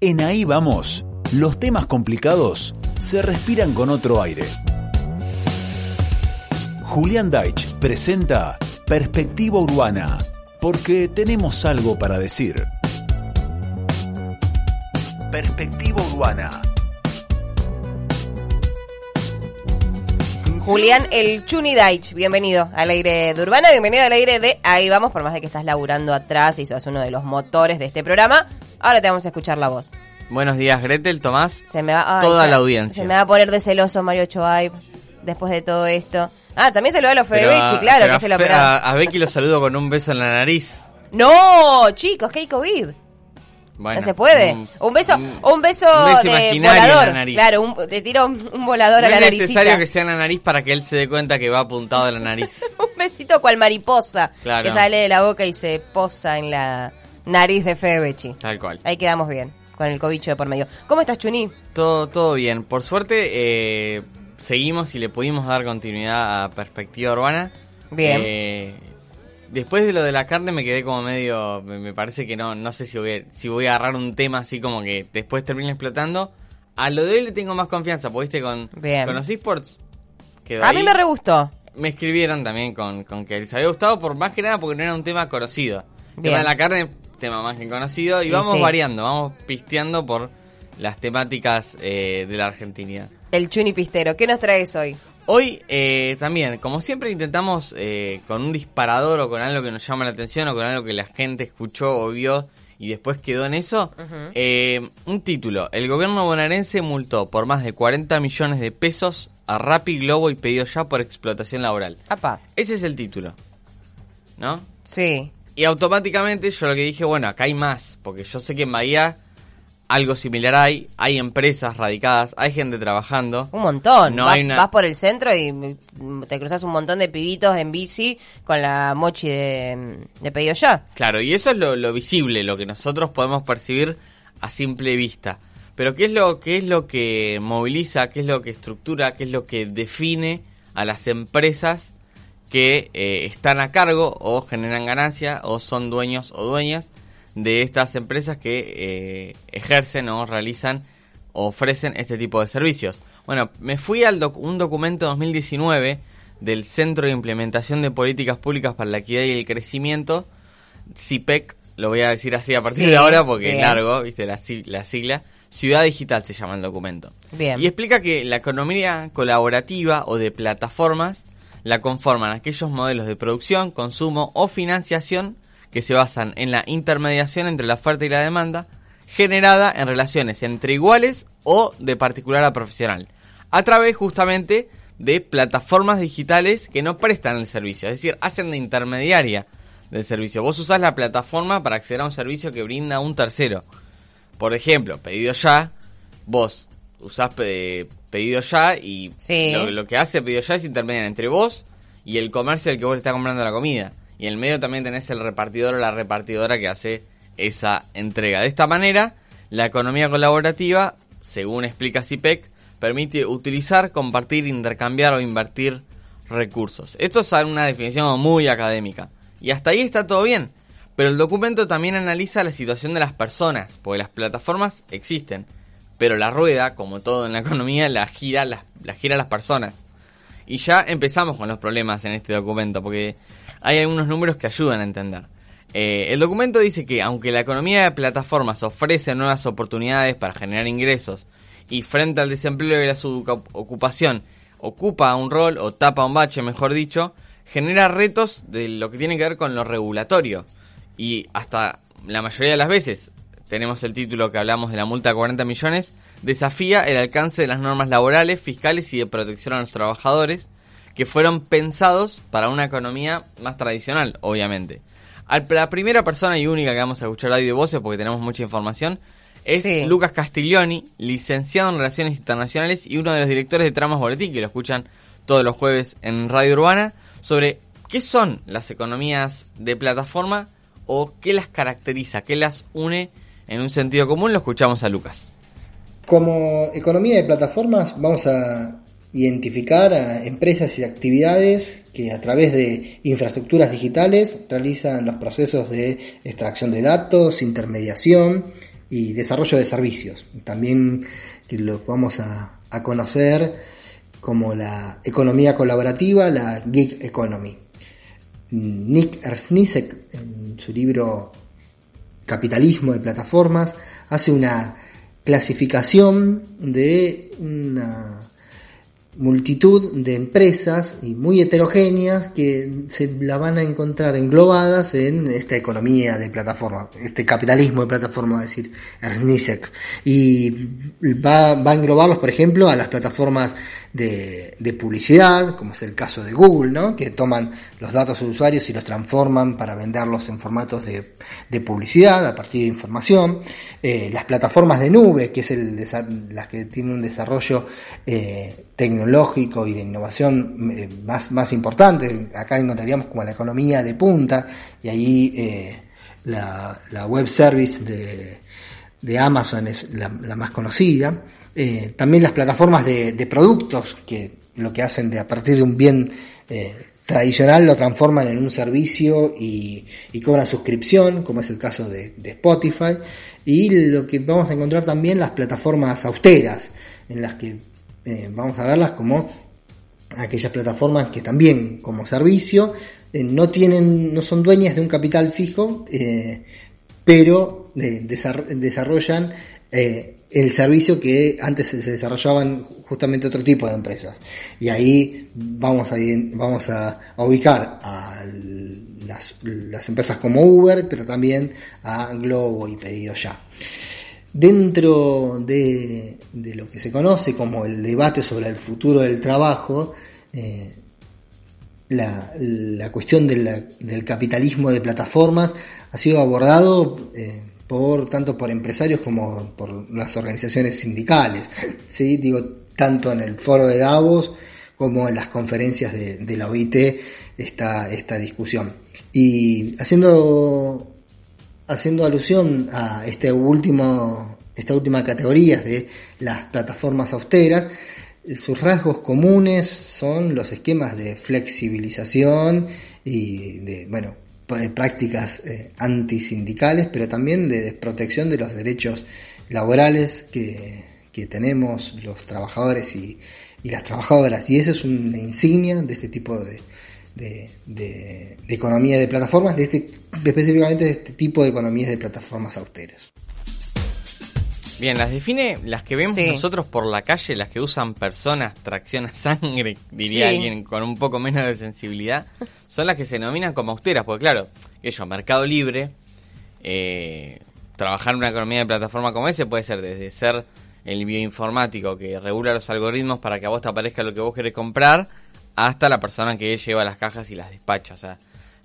En Ahí Vamos, los temas complicados se respiran con otro aire. Julián Deitch presenta Perspectiva Urbana, porque tenemos algo para decir. Perspectiva Urbana. Julián El Chuni Daich, bienvenido al aire de Urbana, bienvenido al aire de Ahí vamos, por más de que estás laburando atrás y sos uno de los motores de este programa, ahora te vamos a escuchar la voz. Buenos días, Gretel, Tomás. Se me va, ay, toda ya, la audiencia. Se me va a poner de celoso Mario Choay después de todo esto. Ah, también se lo da a los a- claro que a se lo a, a Becky lo saludo con un beso en la nariz. No, chicos, que hay COVID. Bueno, no se puede. un- Un, beso, un, un- beso, un beso de imaginario en volador. la nariz. Claro, un- te tiro un, volador No a la es naricita. necesario que sea en la nariz para que él se dé cuenta que va apuntado a la nariz. un besito cual mariposa Claro. que sale de la boca y se posa en la nariz de Fedebechi. Tal cual. Ahí quedamos bien, con el cobicho de por medio. ¿Cómo estás, Chuni? Todo, todo bien. Por suerte, eh, seguimos y le pudimos dar continuidad a Perspectiva Urbana. Bien. Eh, después de lo de la carne me quedé como medio... Me, parece que no no sé si voy, a, si voy a agarrar un tema así como que después termine explotando. A lo de él le tengo más confianza, porque viste con... Bien. Con los esports... quedó A ahí. mí me re gustó. Me escribieron también con, con que les había gustado, por más que nada porque no era un tema conocido. El tema de la carne, tema más que conocido, y Y vamos sí. variando, vamos pisteando por las temáticas eh, de la Argentina. El Chuni Pistero. ¿Qué nos traes hoy? Hoy eh, también, como siempre, intentamos eh, con un disparador o con algo que nos llama la atención o con algo que la gente escuchó o vio y después quedó en eso, eh, un título. El gobierno bonaerense multó por más de 40 millones de pesos a Rappi, Globo y Pedido Ya por explotación laboral. Apa. Ese es el título. ¿No? Sí. Y automáticamente yo lo que dije, bueno, acá hay más, porque yo sé que en Bahía algo similar hay, hay empresas radicadas, hay gente trabajando. Un montón. No vas, hay una- vas por el centro y te cruzas un montón de pibitos en bici con la mochi de, de pedido ya. Claro, y eso es lo, lo visible, lo que nosotros podemos percibir a simple vista. Pero ¿qué es lo qué es lo que moviliza, qué es lo que estructura, qué es lo que define a las empresas que eh, están a cargo o generan ganancia o son dueños o dueñas de estas empresas que eh, ejercen o realizan o ofrecen este tipo de servicios. Bueno, me fui al doc- un documento 2019 del Centro de Implementación de Políticas Públicas para la Equidad y el Crecimiento, CIPEC, lo voy a decir así a partir Sí, de ahora porque bien. es largo, viste la, la sigla. Ciudad Digital se llama el documento. Bien. Y explica que la economía colaborativa o de plataformas la conforman aquellos modelos de producción, consumo o financiación que se basan en la intermediación entre la oferta y la demanda, generada en relaciones entre iguales o de particular a profesional, a través justamente de plataformas digitales que no prestan el servicio, es decir, hacen de intermediaria del servicio. Vos usás la plataforma para acceder a un servicio que brinda un tercero. Por ejemplo, pedido ya, vos usás pe- pedido ya y Sí. lo, lo que hace pedido ya es intermediar entre vos y el comercio al que vos le estás comprando la comida. Y en el medio también tenés el repartidor o la repartidora que hace esa entrega. De esta manera, la economía colaborativa, según explica CIPEC, permite utilizar, compartir, intercambiar o invertir recursos. Esto es una definición muy académica. Y hasta ahí está todo bien. Pero el documento también analiza la situación de las personas, porque las plataformas existen. Pero la rueda, como todo en la economía, la gira, la, la gira las personas. Y ya empezamos con los problemas en este documento, porque hay algunos números que ayudan a entender. Eh, el documento dice que aunque la economía de plataformas ofrece nuevas oportunidades para generar ingresos y frente al desempleo y la subocupación ocupa un rol o tapa un bache, mejor dicho, genera retos de lo que tiene que ver con lo regulatorio. Y hasta la mayoría de las veces, tenemos el título que hablamos de la multa de 40 millones, desafía el alcance de las normas laborales, fiscales y de protección a los trabajadores que fueron pensados para una economía más tradicional, obviamente. La primera persona y única que vamos a escuchar hoy de voces, porque tenemos mucha información, es Sí. Lucas Castiglioni, licenciado en Relaciones Internacionales y uno de los directores de Tramas Boletín, que lo escuchan todos los jueves en Radio Urbana, sobre qué son las economías de plataforma o qué las caracteriza, qué las une en un sentido común. Lo escuchamos a Lucas. Como economía de plataformas vamos a identificar a empresas y actividades que a través de infraestructuras digitales realizan los procesos de extracción de datos, intermediación y desarrollo de servicios. También lo vamos a, conocer como la economía colaborativa, la gig economy. Nick Ersnisek, en su libro Capitalismo de Plataformas, hace una clasificación de una multitud de empresas y muy heterogéneas que se la van a encontrar englobadas en esta economía de plataforma, este capitalismo de plataforma, es decir, Ernisek. Y va, va a englobarlos, por ejemplo, a las plataformas de, publicidad, como es el caso de Google, ¿no? que toman los datos de usuarios y los transforman para venderlos en formatos de, de publicidad a partir de información. Eh, las plataformas de nube, que es el, las que tienen un desarrollo eh, tecnológico y de innovación eh, más, más importante. Acá encontraríamos como la economía de punta y ahí la, la, web service de, de Amazon es la, la más conocida. Eh, también las plataformas de, productos que lo que hacen de a partir de un bien eh, tradicional lo transforman en un servicio y, cobran suscripción, como es el caso de, Spotify. Y lo que vamos a encontrar también las plataformas austeras, en las que eh, vamos a verlas como aquellas plataformas que también como servicio no tienen, no son dueñas de un capital fijo, pero desarrollan el servicio que antes se desarrollaban justamente otro tipo de empresas. Y ahí vamos a, vamos a, ubicar a las, empresas como Uber, pero también a Globo y Pedido Ya. Dentro de, de lo que se conoce como el debate sobre el futuro del trabajo, eh, la, la, cuestión del capitalismo de plataformas ha sido abordado eh, por tanto por empresarios como por las organizaciones sindicales, ¿sí? digo, tanto en el foro de Davos como en las conferencias de, la OIT está esta discusión. Y haciendo, haciendo alusión a este último, esta última categoría de las plataformas austeras, sus rasgos comunes son los esquemas de flexibilización y de, bueno, prácticas eh, antisindicales, pero también de desprotección de los derechos laborales que, tenemos los trabajadores y, las trabajadoras. Y eso es una insignia de este tipo de, de, economía de plataformas, de este, específicamente de este tipo de economías de plataformas austeras. Bien, las define las que vemos nosotros por la calle, las que usan personas, tracción a sangre, diría alguien con un poco menos de sensibilidad, son las que se denominan como austeras, porque claro, ellos, Mercado Libre, eh, trabajar en una economía de plataforma como ese puede ser desde ser el bioinformático que regula los algoritmos para que a vos te aparezca lo que vos querés comprar, hasta la persona que lleva las cajas y las despacha. O sea,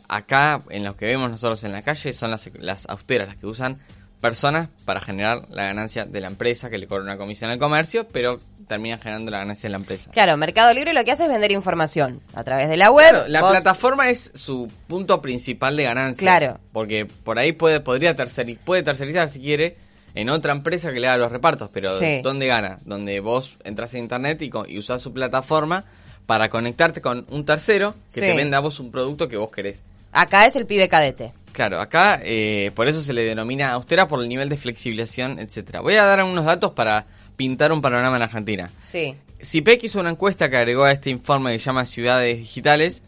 acá en lo que vemos nosotros en la calle son las, las austeras, las que usan personas para generar la ganancia de la empresa que le cobra una comisión al comercio, pero termina generando la ganancia de la empresa. Claro, Mercado Libre lo que hace es vender información a través de la web. la plataforma es su punto principal de ganancia. Claro. Porque por ahí puede, podría tercerizar, puede tercerizar si quiere en otra empresa que le haga los repartos, pero ¿dónde gana? Donde vos entras en internet y, y usás su plataforma para conectarte con un tercero que te venda a vos un producto que vos querés. Acá es el pibe cadete. Claro, acá eh, por eso se le denomina austera por el nivel de flexibilización, etcétera. Voy a dar unos datos para pintar un panorama en Argentina. Sí. CIPEC hizo una encuesta que agregó a este informe que se llama Ciudades Digitales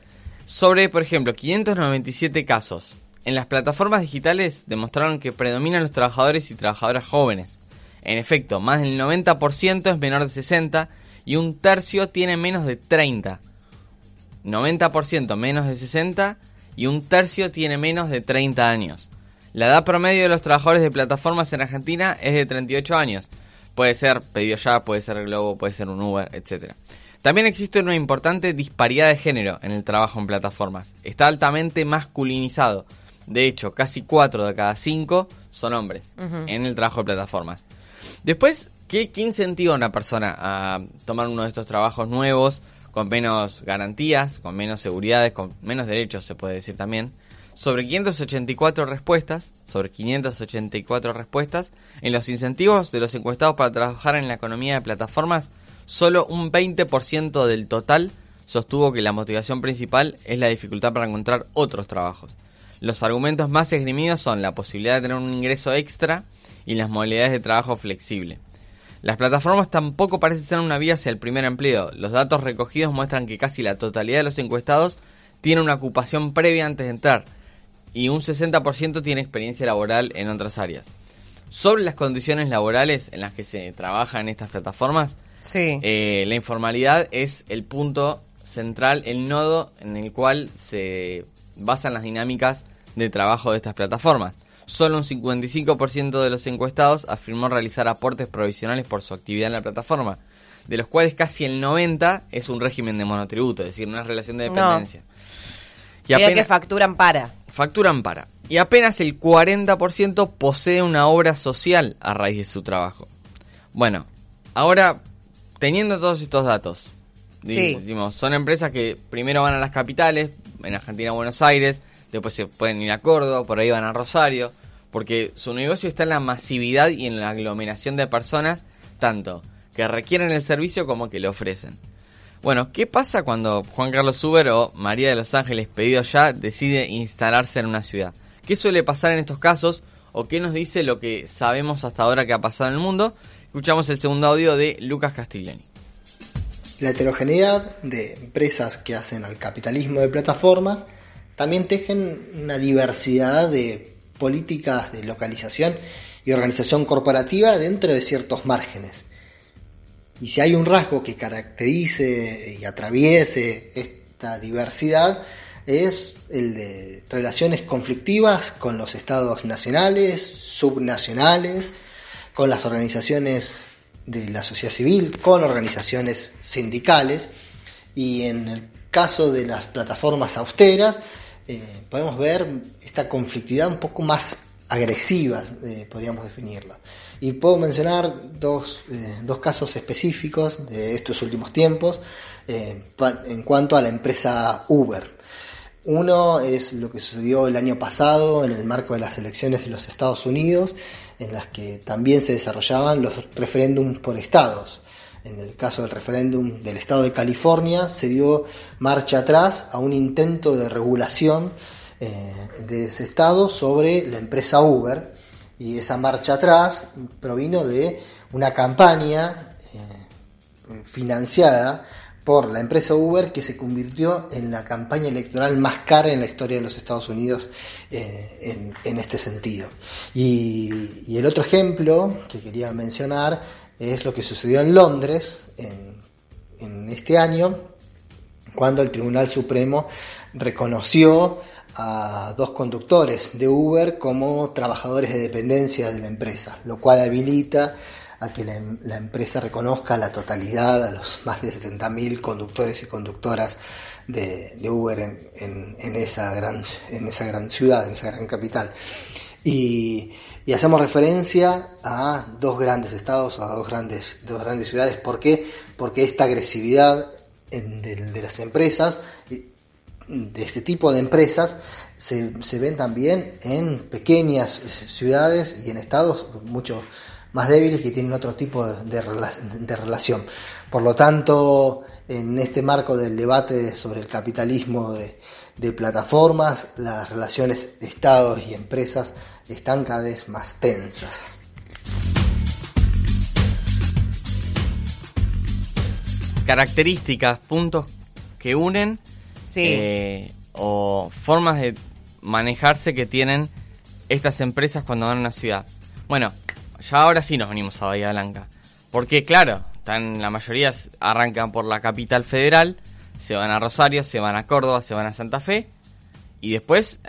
sobre, por ejemplo, 597 casos. En las plataformas digitales demostraron que predominan los trabajadores y trabajadoras jóvenes. En efecto, más del 90% es menor de 60 y un tercio tiene menos de 30. 90% menos de 60 y un tercio tiene menos de 30 años. La edad promedio de los trabajadores de plataformas en Argentina es de 38 años. Puede ser pedido ya, puede ser Globo, puede ser un Uber, etc. También existe una importante disparidad de género en el trabajo en plataformas. Está altamente masculinizado. De hecho, casi 4 de cada 5 son hombres en el trabajo de plataformas. Después, ¿qué, ¿qué incentiva a una persona a tomar uno de estos trabajos nuevos? Con menos garantías, con menos seguridades, con menos derechos se puede decir también, sobre 584 respuestas, sobre 584 respuestas, en los incentivos de los encuestados para trabajar en la economía de plataformas, solo un 20% del total sostuvo que la motivación principal es la dificultad para encontrar otros trabajos. Los argumentos más esgrimidos son la posibilidad de tener un ingreso extra y las modalidades de trabajo flexible. Las plataformas tampoco parecen ser una vía hacia el primer empleo. Los datos recogidos muestran que casi la totalidad de los encuestados tiene una ocupación previa antes de entrar y un 60% tiene experiencia laboral en otras áreas. Sobre las condiciones laborales en las que se trabaja en estas plataformas, Sí. eh, la informalidad es el punto central, el nodo en el cual se basan las dinámicas de trabajo de estas plataformas. Solo un 55% de los encuestados afirmó realizar aportes provisionales por su actividad en la plataforma, de los cuales casi el 90% es un régimen de monotributo, es decir, una relación de No. dependencia. Y Diga que apenas- facturan para. facturan para. Y apenas el 40% posee una obra social a raíz de su trabajo. Bueno, ahora, teniendo todos estos datos, Sí. son empresas que primero van a las capitales, en Argentina Buenos Aires, después se pueden ir a Córdoba, por ahí van a Rosario, porque su negocio está en la masividad y en la aglomeración de personas, tanto que requieren el servicio como que le ofrecen. Bueno, ¿qué pasa cuando Juan Carlos Uber o María de los Ángeles pedido ya decide instalarse en una ciudad? ¿Qué suele pasar en estos casos o qué nos dice lo que sabemos hasta ahora que ha pasado en el mundo? Escuchamos el segundo audio de Lucas Castigliani. La heterogeneidad de empresas que hacen al capitalismo de plataformas también tejen una diversidad de políticas de localización y organización corporativa dentro de ciertos márgenes. Y si hay un rasgo que caracterice y atraviese esta diversidad, es el de relaciones conflictivas con los estados nacionales, subnacionales, con las organizaciones de la sociedad civil, con organizaciones sindicales, y en el caso de las plataformas austeras, eh, podemos ver esta conflictividad un poco más agresiva, eh, podríamos definirla. Y puedo mencionar dos, eh, dos casos específicos de estos últimos tiempos en cuanto a la empresa Uber. Uno es lo que sucedió el año pasado en el marco de las elecciones de los Estados Unidos, en las que también se desarrollaban los referéndums por estados. En el caso del referéndum del estado de California se dio marcha atrás a un intento de regulación eh, de ese estado sobre la empresa Uber y esa marcha atrás provino de una campaña eh, financiada por la empresa Uber que se convirtió en la campaña electoral más cara en la historia de los Estados Unidos eh, en, este sentido. Y el otro ejemplo que quería mencionar es lo que sucedió en Londres en, este año, cuando el Tribunal Supremo reconoció a dos conductores de Uber como trabajadores de dependencia de la empresa, lo cual habilita a que la, em- empresa reconozca la totalidad a los más de 70.000 conductores y conductoras de, Uber en esa gran, en esa gran ciudad, en esa gran capital. Y, y hacemos referencia a dos grandes estados, a dos grandes, dos grandes ciudades. ¿Por qué? Porque esta agresividad en- de, de las empresas, de este tipo de empresas, se, se ven también en pequeñas ciudades y en estados mucho más débiles que tienen otro tipo de, de de relación. Por lo tanto, en este marco del debate sobre el capitalismo de, de plataformas, las relaciones estados y empresas están cada vez más tensas. Características, puntos que unen Sí. eh, o formas de manejarse que tienen estas empresas cuando van a una ciudad. Bueno, ya ahora sí nos venimos a Bahía Blanca. Porque claro, están, la mayoría arrancan por la capital federal, se van a Rosario, se van a Córdoba, se van a Santa Fe. Y después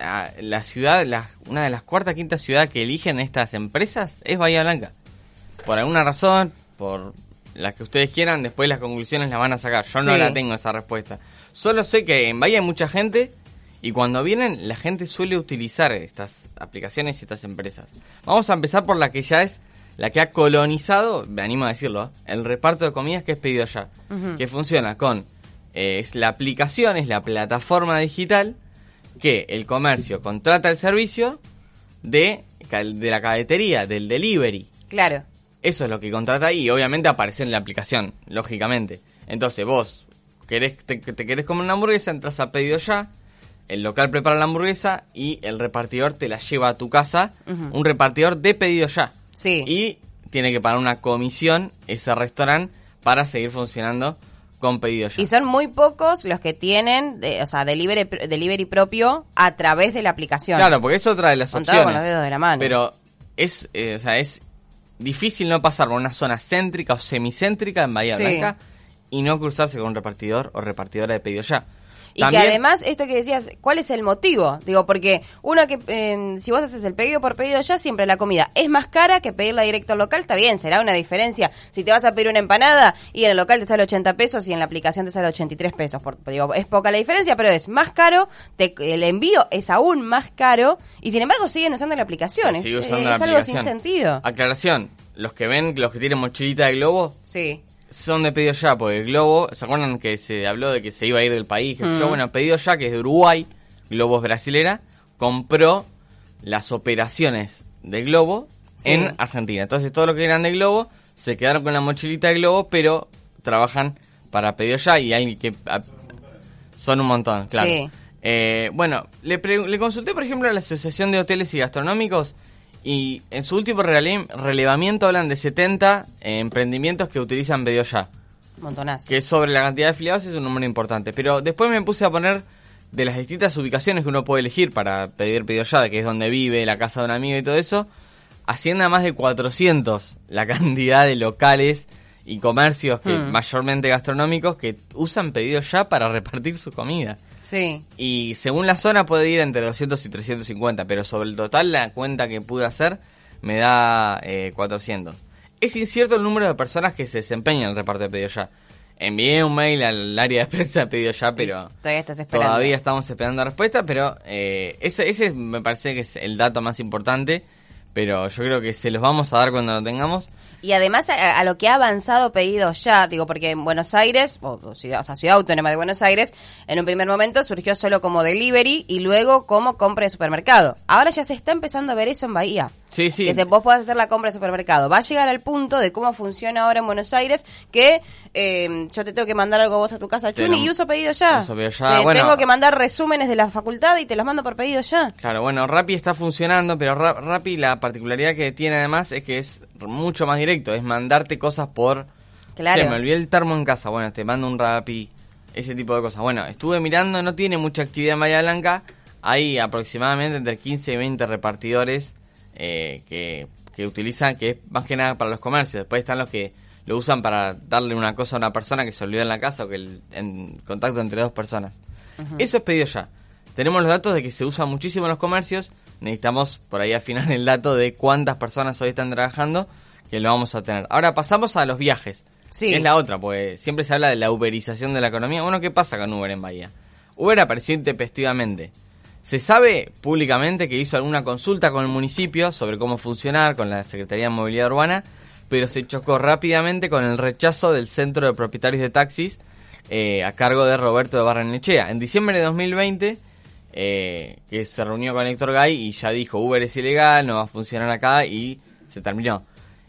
la ciudad, la- una de las cuarta quinta ciudad que eligen estas empresas es Bahía Blanca. Por alguna razón, por la que ustedes quieran, después las conclusiones las van a sacar. Yo no la tengo esa respuesta. Solo sé que en Bahía hay mucha gente y cuando vienen la gente suele utilizar estas aplicaciones y estas empresas. Vamos a empezar por la que ya es la que ha colonizado, me animo a decirlo, ¿eh? el reparto de comidas que es pedido ya. Que funciona con, eh, es la aplicación, es la plataforma digital que el comercio contrata el servicio de, de la cadetería, del delivery. Claro. Eso es lo que contrata y obviamente aparece en la aplicación, lógicamente. Entonces vos querés, te, te querés comer una hamburguesa, entras a pedido ya, el local prepara la hamburguesa y el repartidor te la lleva a tu casa, un repartidor de pedido ya. Sí. Y tiene que pagar una comisión ese restaurante para seguir funcionando con pedido ya. Y son muy pocos los que tienen, de- o sea, delivery, delivery propio a través de la aplicación. Claro, porque es otra de las Contado con opciones. los dedos de la mano. Pero es, eh, o sea, es difícil no pasar por una zona céntrica o semicéntrica en Bahía Sí. Blanca y no cruzarse con un repartidor o repartidora de pedido ya. Y También- que además, esto que decías, ¿cuál es el motivo? Digo, porque uno que, eh, si vos haces el pedido por pedido ya, siempre la comida es más cara que pedirla directo al local, está bien, será una diferencia. Si te vas a pedir una empanada y en el local te sale 80 pesos y en la aplicación te sale 83 pesos, por, digo, es poca la diferencia, pero es más caro, te- el envío es aún más caro y sin embargo siguen usando la aplicación. Es, algo sin sentido. Aclaración, los que ven, los que tienen mochilita de globo, Sí. Son de pedido ya, porque el Globo, ¿se acuerdan que se habló de que se iba a ir del país? sé Mm. yo? Bueno, pedido ya, que es de Uruguay, Globo es brasilera, compró las operaciones de Globo Sí. en Argentina. Entonces, todos los que eran de Globo se quedaron con la mochilita de Globo, pero trabajan para pedido ya y hay que. a- son un montón, claro. Sí. Eh, bueno, le, pre- le consulté, por ejemplo, a la Asociación de Hoteles y Gastronómicos y en su último rele- relevamiento hablan de 70 eh, emprendimientos que utilizan pedido ya Montonazo. que sobre la cantidad de afiliados es un número importante. Pero después me puse a poner de las distintas ubicaciones que uno puede elegir para pedir pedido ya, que es donde vive, la casa de un amigo y todo eso, asciende a más de 400 la cantidad de locales y comercios, que, Hmm. mayormente gastronómicos, que usan pedido ya para repartir su comida. Sí. Y según la zona puede ir entre 200 y 350, pero sobre el total la cuenta que pude hacer me da eh, 400. Es incierto el número de personas que se desempeñan en el reparto de pedido ya. Envié un mail al área de prensa de pedido ya, pero Todavía estás esperando. todavía estamos esperando respuesta, pero eh, ese, ese me parece que es el dato más importante, pero yo creo que se los vamos a dar cuando lo tengamos. Y además a, lo que ha avanzado pedido ya, digo, porque en Buenos Aires, o ciudad, o sea, Ciudad Autónoma de Buenos Aires, en un primer momento surgió solo como delivery y luego como compra de supermercado. Ahora ya se está empezando a ver eso en Bahía. Sí, sí. Que se, vos podés hacer la compra de supermercado. Va a llegar al punto de cómo funciona ahora en Buenos Aires que eh, yo te tengo que mandar algo vos a tu casa, Chuni, y uso pedido ya. uso pedido ya, Te bueno. tengo que mandar resúmenes de la facultad y te los mando por pedido ya. Claro, bueno, Rappi está funcionando, pero Ra- Rappi la particularidad que tiene además es que es mucho más directo, es mandarte cosas por... Claro. Che, me olvidé el termo en casa, bueno, te mando un Rappi, ese tipo de cosas. Bueno, estuve mirando, no tiene mucha actividad en Bahía Blanca, hay aproximadamente entre 15 y 20 repartidores eh, que, que utilizan, que es más que nada para los comercios, después están los que lo usan para darle una cosa a una persona que se olvidó en la casa o que el en contacto entre dos personas. Eso es pedido ya. Tenemos los datos de que se usa muchísimo en los comercios. Necesitamos por ahí afinar el dato de cuántas personas hoy están trabajando, que lo vamos a tener. Ahora pasamos a los viajes. Sí. Es la otra, pues siempre se habla de la uberización de la economía. Bueno, ¿qué pasa con Uber en Bahía? Uber apareció intempestivamente. Se sabe públicamente que hizo alguna consulta con el municipio sobre cómo funcionar con la Secretaría de Movilidad Urbana, pero se chocó rápidamente con el rechazo del Centro de Propietarios de Taxis eh, a cargo de Roberto de Barrenechea. En diciembre de 2020, eh, que se reunió con Héctor Gay y ya dijo Uber es ilegal, no va a funcionar acá y se terminó.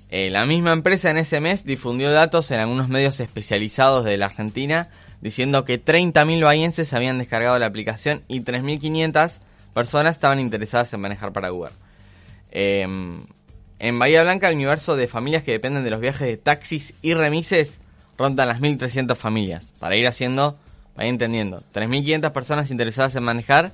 Eh, la misma empresa en ese mes difundió datos en algunos medios especializados de la Argentina diciendo que 30.000 bahienses habían descargado la aplicación y 3.500 personas estaban interesadas en manejar para Uber. Eh, en Bahía Blanca, el universo de familias que dependen de los viajes de taxis y remises rondan las 1.300 familias. Para ir haciendo, vaya entendiendo, 3.500 personas interesadas en manejar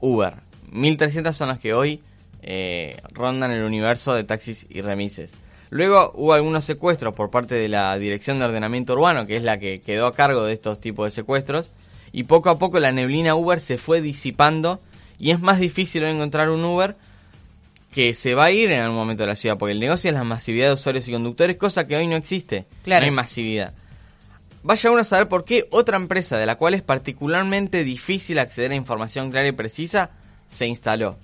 Uber. 1.300 son las que hoy eh, rondan el universo de taxis y remises. Luego hubo algunos secuestros por parte de la Dirección de Ordenamiento Urbano, que es la que quedó a cargo de estos tipos de secuestros, y poco a poco la neblina Uber se fue disipando y es más difícil encontrar un Uber que se va a ir en algún momento de la ciudad, porque el negocio es la masividad de usuarios y conductores, cosa que hoy no existe. Claro. No hay masividad. Vaya uno a saber por qué otra empresa de la cual es particularmente difícil acceder a información clara y precisa se instaló.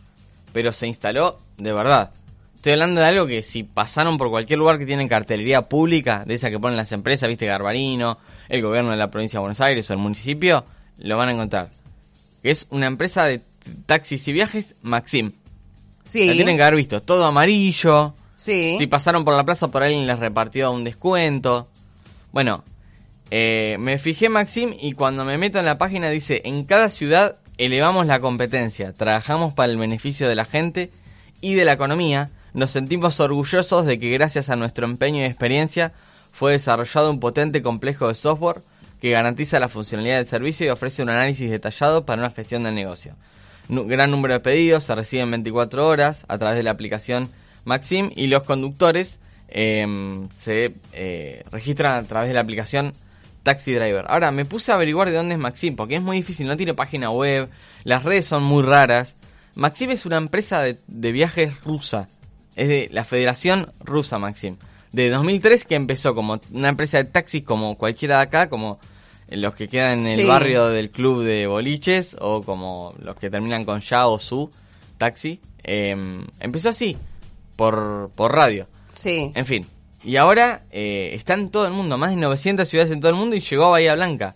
Pero se instaló de verdad. Estoy hablando de algo que si pasaron por cualquier lugar que tienen cartelería pública, de esa que ponen las empresas, viste Garbarino, el gobierno de la provincia de Buenos Aires o el municipio, lo van a encontrar. Es una empresa de taxis y viajes Maxim. Sí. La tienen que haber visto, todo amarillo. Sí. Si pasaron por la plaza por alguien les repartió un descuento. Bueno, eh, me fijé Maxim y cuando me meto en la página dice, en cada ciudad elevamos la competencia, trabajamos para el beneficio de la gente y de la economía, Nos sentimos orgullosos de que gracias a nuestro empeño y experiencia fue desarrollado un potente complejo de software que garantiza la funcionalidad del servicio y ofrece un análisis detallado para una gestión del negocio. Nu- gran número de pedidos se reciben en 24 horas a través de la aplicación Maxim y los conductores em, se eh, registran a través de la aplicación Taxi Driver. Ahora, me puse a averiguar de dónde es Maxim, porque es muy difícil, no tiene página web, las redes son muy raras. Maxim es una empresa de viajes rusa, es de la Federación Rusa Maxim. De 2003 que empezó como una empresa de taxis como cualquiera de acá, como los que quedan en el Sí. barrio del club de boliches o como los que terminan con ya o su taxi. Em, empezó así, por, por radio. Sí. En fin, y ahora eh, está en todo el mundo, más de 900 ciudades en todo el mundo y llegó a Bahía Blanca.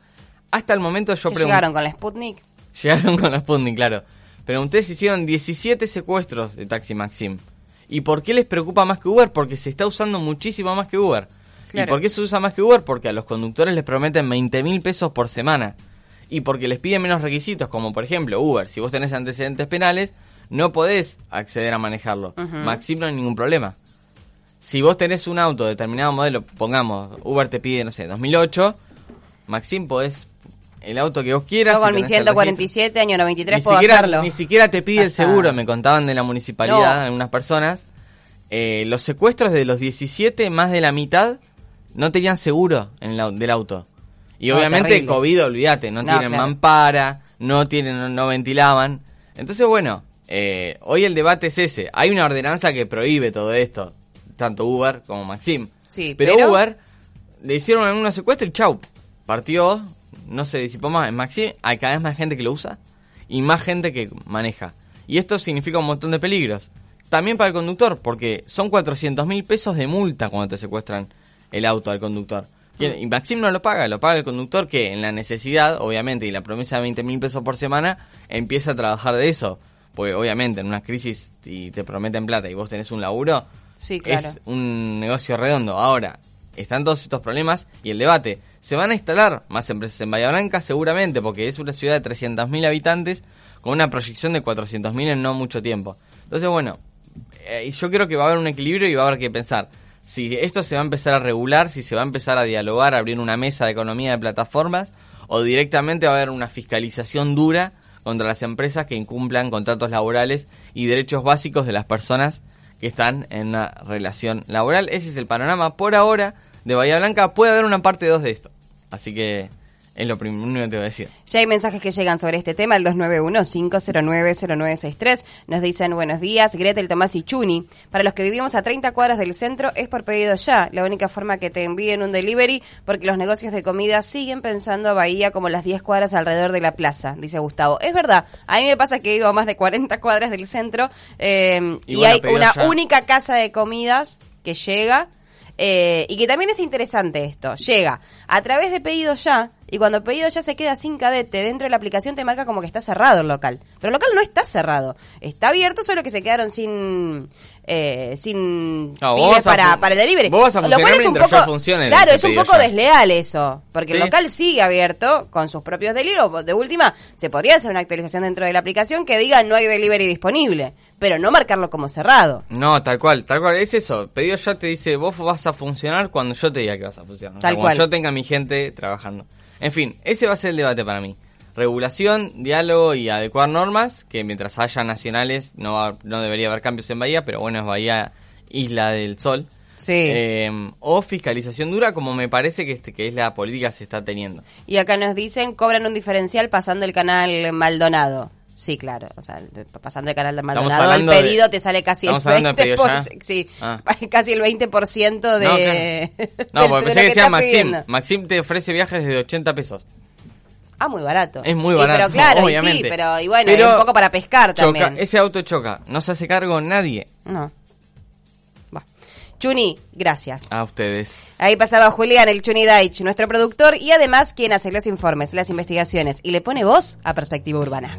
Hasta el momento yo pregunté... llegaron con la Sputnik. Llegaron con la Sputnik, claro. Pregunté si hicieron 17 secuestros de Taxi Maxim. ¿Y por qué les preocupa más que Uber? Porque se está usando muchísimo más que Uber. ¿Y por qué se usa más que Uber? Porque a los conductores les prometen 20 mil pesos por semana. Y porque les piden menos requisitos, como por ejemplo Uber. Si vos tenés antecedentes penales, no podés acceder a manejarlo. Ujú. Maxim no hay ningún problema. Si vos tenés un auto de determinado modelo, pongamos, Uber te pide, no sé, 2008, Maxim podés el auto que vos quieras. Yo con si mi tenés el registro. 147, año 93, Ni puedo siquiera, hacerlo. ni siquiera te pide el seguro, me contaban de la municipalidad, No. algunas personas. Eh, los secuestros de los 17, más de la mitad, no tenían seguro en el del auto. Y No, obviamente terrible. COVID, olvídate, no, No, tienen claro. mampara, no tienen, no, no ventilaban. Entonces, bueno, eh, hoy el debate es ese. Hay una ordenanza que prohíbe todo esto, tanto Uber como Maxim. Sí, pero, pero- Uber le hicieron algunos secuestros y chau, partió, no se disipó más. En Maxim hay cada vez más gente que lo usa y más gente que maneja. Y esto significa un montón de peligros. También para el conductor, porque son 400 mil pesos de multa cuando te secuestran el auto al conductor. Y, y Maxim no lo paga, lo paga el conductor que en la necesidad, obviamente, y la promesa de 20 mil pesos por semana, empieza a trabajar de eso. Porque obviamente en una crisis y te prometen plata y vos tenés un laburo, Sí, claro. es un negocio redondo. Ahora, están todos estos problemas y el debate. ¿Se van a instalar más empresas en Bahía Blanca? Seguramente, porque es una ciudad de 300.000 habitantes con una proyección de 400.000 en no mucho tiempo. Entonces, bueno, eh, yo creo que va a haber un equilibrio y va a haber que pensar si esto se va a empezar a regular, si se va a empezar a dialogar, a abrir una mesa de economía de plataformas, o directamente va a haber una fiscalización dura contra las empresas que incumplan contratos laborales y derechos básicos de las personas que están en una relación laboral. Ese es el panorama por ahora de Bahía Blanca. Puede haber una parte 2 de esto. Así que es lo primero que te voy a decir. Ya hay mensajes que llegan sobre este tema, el 291-509-0963. Nos dicen buenos días, Gretel, Tomás y Chuni. Para los que vivimos a 30 cuadras del centro es por pedido ya. La única forma que te envíen un delivery porque los negocios de comida siguen pensando a Bahía como las 10 cuadras alrededor de la plaza, dice Gustavo. Es verdad, a mí me pasa que vivo a más de 40 cuadras del centro eh, Y y, bueno, hay una ya. única casa de comidas que llega eh, y que también es interesante esto. Llega a través de pedido ya y cuando pedido ya se queda sin cadete dentro de la aplicación te marca como que está cerrado el local. Pero el local no está cerrado. Está abierto, solo que se quedaron sin eh, sin No, vos a para, para el delivery. vos vas a Lo cual es un poco, funcione, Claro, es un poco ya. desleal eso, porque el local sigue abierto con sus propios delivery. De última, se podría hacer una actualización dentro de la aplicación que diga no hay delivery disponible, pero no marcarlo como cerrado. No, tal cual, tal cual. Es eso. Pedido ya te dice, vos vas a funcionar cuando yo te diga que vas a funcionar. O sea, Tal cuando cual. yo tenga mi gente trabajando. En fin, ese va a ser el debate para mí. Regulación, diálogo y adecuar normas, que mientras haya nacionales no, va- no debería haber cambios en Bahía, pero bueno, es Bahía Isla del Sol. Sí. Eh, o fiscalización dura, como me parece que, este, que es la política que se está teniendo. Y acá nos dicen, cobran un diferencial pasando el canal Maldonado. Sí, claro, o sea, pasando el canal de Maldonado, el de- pedido te sale casi el estamos hablando de 20%, pedido ya. sí, Ah. casi el 20% de, No, claro. de- No, de porque pensé que decía Maxim. Maxim te ofrece viajes de 80 pesos. Ah, muy barato. Es muy Y barato, pero claro, y obviamente. sí, pero y bueno, Pero y un poco para pescar Choca, también. ese auto choca, no se hace cargo nadie. No. Va. Chuni, gracias. A ustedes. Ahí pasaba Julián, el Chuni Daich, nuestro productor y además quien hace los informes, las investigaciones y le pone voz a Perspectiva Urbana.